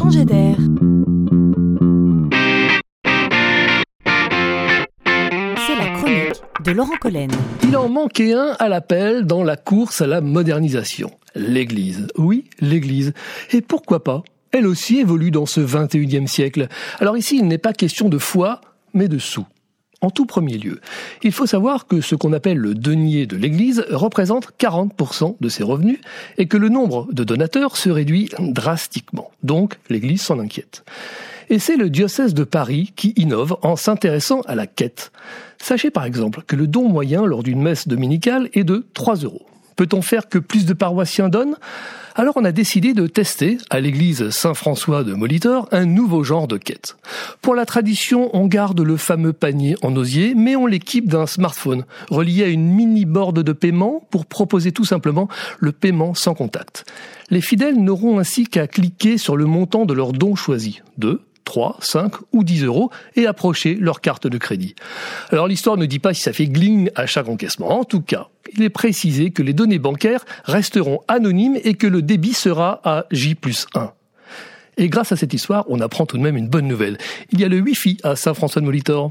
C'est la chronique de Laurent Collen. Il en manquait un à l'appel dans la course à la modernisation. L'Église. Oui, l'Église. Et pourquoi pas? Elle aussi évolue dans ce 21e siècle. Alors ici, il n'est pas question de foi, mais de sous. En tout premier lieu, il faut savoir que ce qu'on appelle le denier de l'Église représente 40% de ses revenus et que le nombre de donateurs se réduit drastiquement. Donc l'Église s'en inquiète. Et c'est le diocèse de Paris qui innove en s'intéressant à la quête. Sachez par exemple que le don moyen lors d'une messe dominicale est de 3 euros. Peut-on faire que plus de paroissiens donnent? Alors on a décidé de tester, à l'église Saint-François de Molitor, un nouveau genre de quête. Pour la tradition, on garde le fameux panier en osier, mais on l'équipe d'un smartphone, relié à une mini-board de paiement pour proposer tout simplement le paiement sans contact. Les fidèles n'auront ainsi qu'à cliquer sur le montant de leur don choisi, 2, 3, 5 ou 10 euros et approcher leur carte de crédit. Alors l'histoire ne dit pas si ça fait gling à chaque encaissement. En tout cas, il est précisé que les données bancaires resteront anonymes et que le débit sera à J plus 1. Et grâce à cette histoire, on apprend tout de même une bonne nouvelle. Il y a le Wi-Fi à Saint-François de Molitor.